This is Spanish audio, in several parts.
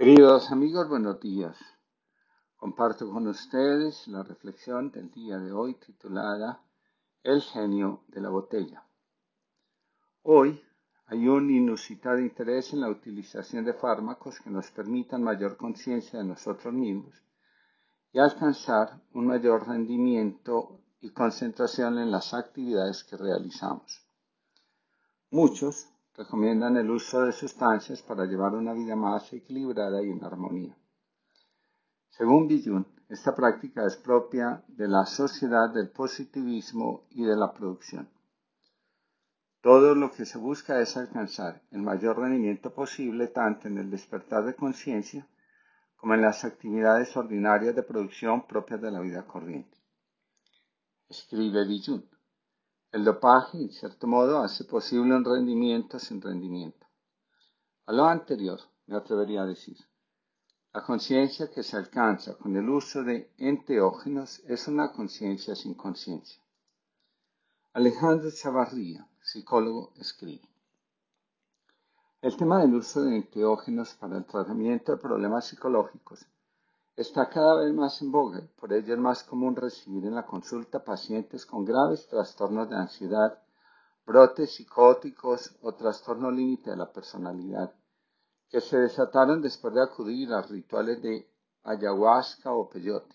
Queridos amigos, buenos días. Comparto con ustedes la reflexión del día de hoy titulada El genio de la botella. Hoy hay un inusitado interés en la utilización de fármacos que nos permitan mayor conciencia de nosotros mismos y alcanzar un mayor rendimiento y concentración en las actividades que realizamos. Muchos recomiendan el uso de sustancias para llevar una vida más equilibrada y en armonía. Según Billun, esta práctica es propia de la sociedad del positivismo y de la producción. Todo lo que se busca es alcanzar el mayor rendimiento posible tanto en el despertar de conciencia como en las actividades ordinarias de producción propias de la vida corriente. Escribe Billun. El dopaje, en cierto modo, hace posible un rendimiento sin rendimiento. A lo anterior, me atrevería a decir, la conciencia que se alcanza con el uso de enteógenos es una conciencia sin conciencia. Alejandro Chavarría, psicólogo, escribe. El tema del uso de enteógenos para el tratamiento de problemas psicológicos está cada vez más en boga por ello es más común recibir en la consulta pacientes con graves trastornos de ansiedad, brotes psicóticos o trastorno límite de la personalidad, que se desataron después de acudir a rituales de ayahuasca o peyote,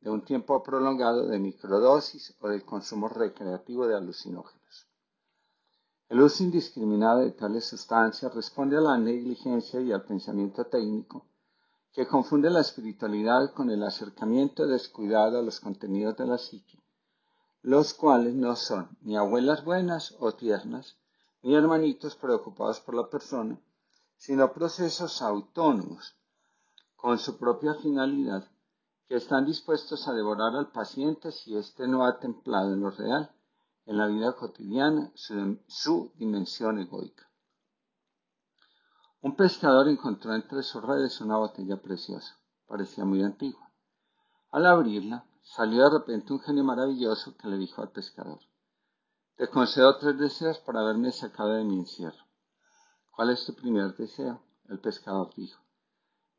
de un tiempo prolongado de microdosis o del consumo recreativo de alucinógenos. El uso indiscriminado de tales sustancias responde a la negligencia y al pensamiento técnico que confunde la espiritualidad con el acercamiento descuidado a los contenidos de la psique, los cuales no son ni abuelas buenas o tiernas, ni hermanitos preocupados por la persona, sino procesos autónomos, con su propia finalidad, que están dispuestos a devorar al paciente si éste no ha templado en lo real, en la vida cotidiana, su, su dimensión egoica. Un pescador encontró entre sus redes una botella preciosa. Parecía muy antigua. Al abrirla, salió de repente un genio maravilloso que le dijo al pescador, Te concedo tres deseos por haberme sacado de mi encierro. ¿Cuál es tu primer deseo? El pescador dijo.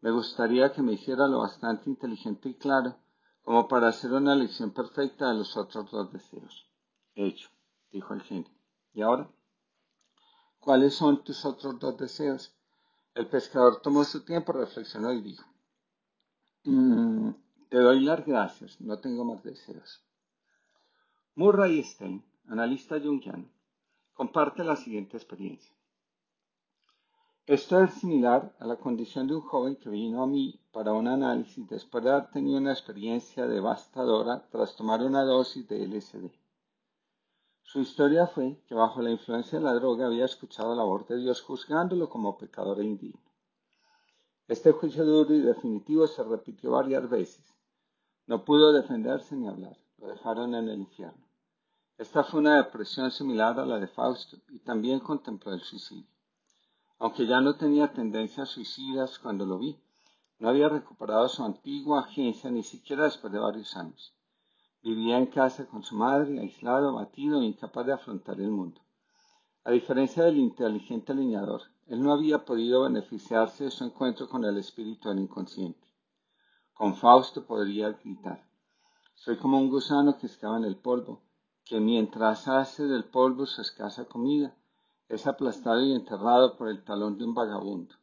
Me gustaría que me hiciera lo bastante inteligente y claro como para hacer una lección perfecta de los otros dos deseos. Hecho, dijo el genio. ¿Y ahora? ¿Cuáles son tus otros dos deseos? El pescador tomó su tiempo, reflexionó y dijo, mm, te doy las gracias, no tengo más deseos. Murray Stein, analista jungiano, comparte la siguiente experiencia. Esto es similar a la condición de un joven que vino a mí para un análisis después de haber tenido una experiencia devastadora tras tomar una dosis de LSD. Su historia fue que bajo la influencia de la droga había escuchado la voz de Dios juzgándolo como pecador e indigno. Este juicio duro y definitivo se repitió varias veces. No pudo defenderse ni hablar. Lo dejaron en el infierno. Esta fue una depresión similar a la de Fausto y también contempló el suicidio. Aunque ya no tenía tendencias suicidas cuando lo vi, no había recuperado su antigua agencia ni siquiera después de varios años. Vivía en casa con su madre, aislado, abatido e incapaz de afrontar el mundo. A diferencia del inteligente leñador, él no había podido beneficiarse de su encuentro con el espíritu del inconsciente. Con Fausto podría gritar, soy como un gusano que excava en el polvo, que mientras hace del polvo su escasa comida, es aplastado y enterrado por el talón de un vagabundo.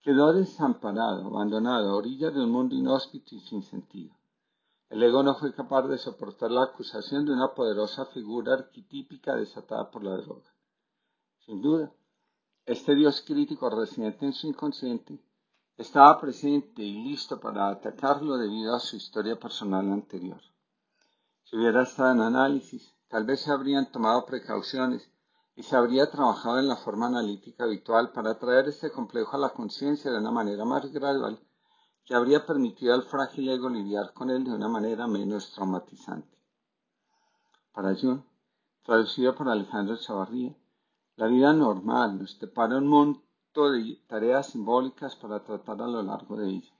Quedó desamparado, abandonado a orillas de un mundo inhóspito y sin sentido. El ego no fue capaz de soportar la acusación de una poderosa figura arquetípica desatada por la droga. Sin duda, este Dios crítico residente en su inconsciente estaba presente y listo para atacarlo debido a su historia personal anterior. Si hubiera estado en análisis, tal vez se habrían tomado precauciones y se habría trabajado en la forma analítica habitual para traer este complejo a la conciencia de una manera más gradual habría permitido al frágil ego lidiar con él de una manera menos traumatizante. Para Jung, traducido por Alejandro Chavarría, la vida normal nos depara un monto de tareas simbólicas para tratar a lo largo de ella,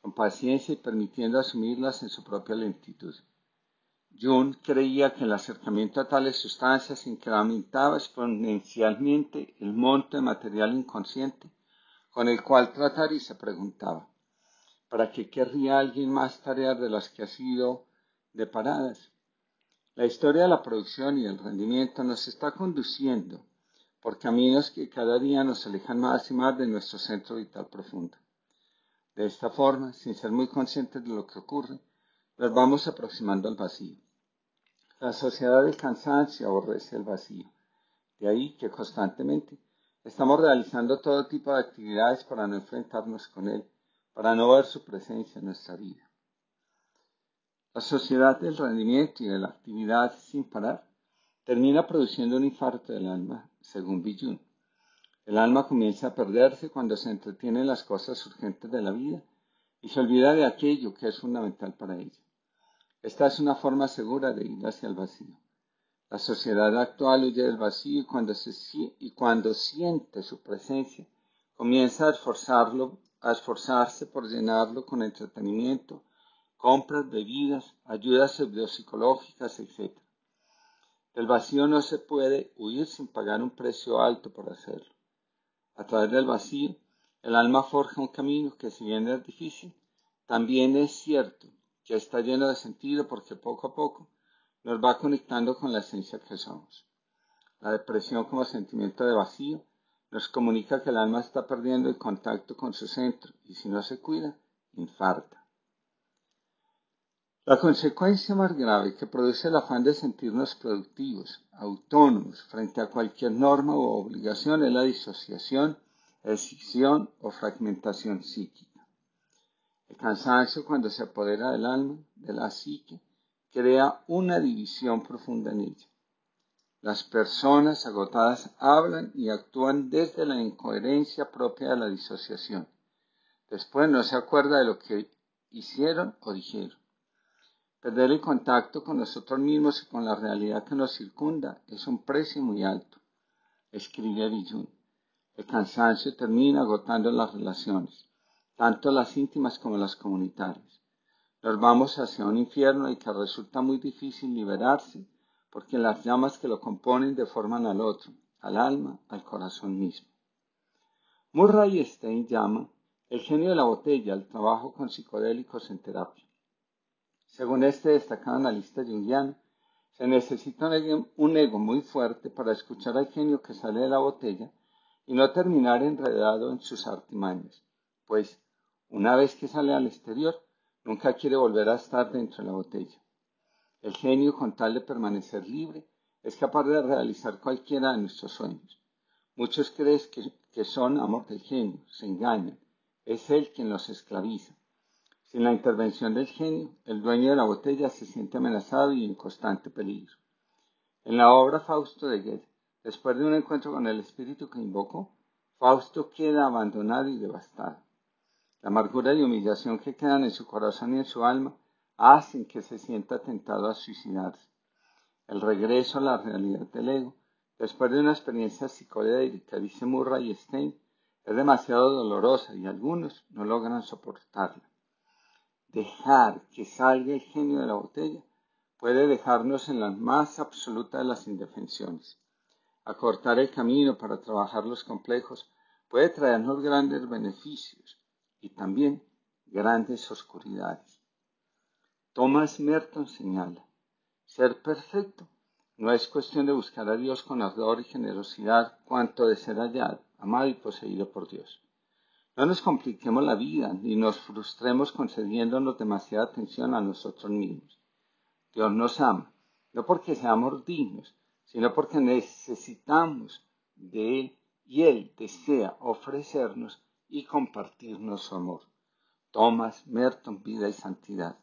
con paciencia y permitiendo asumirlas en su propia lentitud. Jung creía que el acercamiento a tales sustancias incrementaba exponencialmente el monto de material inconsciente con el cual tratar y se preguntaba, ¿para qué querría alguien más tareas de las que ha sido deparadas? La historia de la producción y el rendimiento nos está conduciendo por caminos que cada día nos alejan más y más de nuestro centro vital profundo. De esta forma, sin ser muy conscientes de lo que ocurre, nos vamos aproximando al vacío. La sociedad del cansancio aborrece el vacío. De ahí que constantemente estamos realizando todo tipo de actividades para no enfrentarnos con él, para no ver su presencia en nuestra vida. La sociedad del rendimiento y de la actividad sin parar termina produciendo un infarto del alma, según Billun. El alma comienza a perderse cuando se entretiene en las cosas urgentes de la vida y se olvida de aquello que es fundamental para ella. Esta es una forma segura de ir hacia el vacío. La sociedad actual huye del vacío cuando, se, y cuando siente su presencia comienza a, esforzarlo, a esforzarse por llenarlo con entretenimiento, compras, bebidas, ayudas psicológicas, etc. Del vacío no se puede huir sin pagar un precio alto por hacerlo. A través del vacío, el alma forja un camino que si bien es difícil, también es cierto que está lleno de sentido porque poco a poco nos va conectando con la esencia que somos. La depresión como sentimiento de vacío nos comunica que el alma está perdiendo el contacto con su centro y si no se cuida, infarta. La consecuencia más grave que produce el afán de sentirnos productivos, autónomos, frente a cualquier norma o obligación es la disociación, escisión o fragmentación psíquica. El cansancio cuando se apodera del alma, de la psique, crea una división profunda en ella. Las personas agotadas hablan y actúan desde la incoherencia propia de la disociación. Después no se acuerda de lo que hicieron o dijeron. Perder el contacto con nosotros mismos y con la realidad que nos circunda es un precio muy alto, escribe Billun. El cansancio termina agotando las relaciones, tanto las íntimas como las comunitarias. Nos vamos hacia un infierno y que resulta muy difícil liberarse porque las llamas que lo componen deforman al otro, al alma, al corazón mismo. Murray Stein llama el genio de la botella al trabajo con psicodélicos en terapia. Según este destacado analista jungiano, se necesita un ego, muy fuerte para escuchar al genio que sale de la botella y no terminar enredado en sus artimañas, pues una vez que sale al exterior, nunca quiere volver a estar dentro de la botella. El genio, con tal de permanecer libre, es capaz de realizar cualquiera de nuestros sueños. Muchos creen que, que son amor del genio, se engañan, es él quien los esclaviza. Sin la intervención del genio, el dueño de la botella se siente amenazado y en constante peligro. En la obra Fausto de Goethe, después de un encuentro con el espíritu que invocó, Fausto queda abandonado y devastado. La amargura y humillación que quedan en su corazón y en su alma hacen que se sienta tentado a suicidarse. El regreso a la realidad del ego, después de una experiencia psicodélica, dice Murray Stein, es demasiado dolorosa y algunos no logran soportarla. Dejar que salga el genio de la botella puede dejarnos en la más absoluta de las indefensiones. Acortar el camino para trabajar los complejos puede traernos grandes beneficios y también grandes oscuridades. Thomas Merton señala, ser perfecto no es cuestión de buscar a Dios con ardor y generosidad cuanto de ser hallado, amado y poseído por Dios. No nos compliquemos la vida ni nos frustremos concediéndonos demasiada atención a nosotros mismos. Dios nos ama, no porque seamos dignos, sino porque necesitamos de Él y Él desea ofrecernos y compartirnos su amor. Thomas Merton, Vida y Santidad.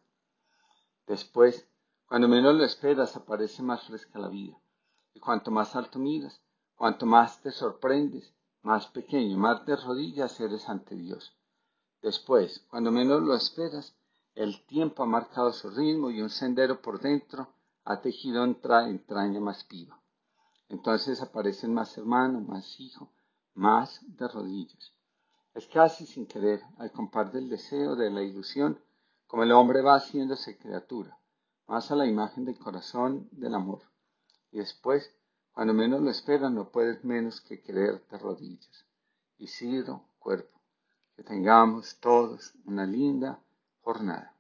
Después, cuando menos lo esperas, aparece más fresca la vida. Y cuanto más alto miras, cuanto más te sorprendes, más pequeño, más de rodillas eres ante Dios. Después, cuando menos lo esperas, el tiempo ha marcado su ritmo y un sendero por dentro ha tejido otra entraña más viva. Entonces aparecen más hermano, más hijo, más de rodillas. Es casi sin querer, al compar del deseo, de la ilusión, como el hombre va haciéndose criatura, más a la imagen del corazón del amor. Y después cuando menos lo esperas, no puedes menos que quererte rodillas. Isidro cuerpo. Que tengamos todos una linda jornada.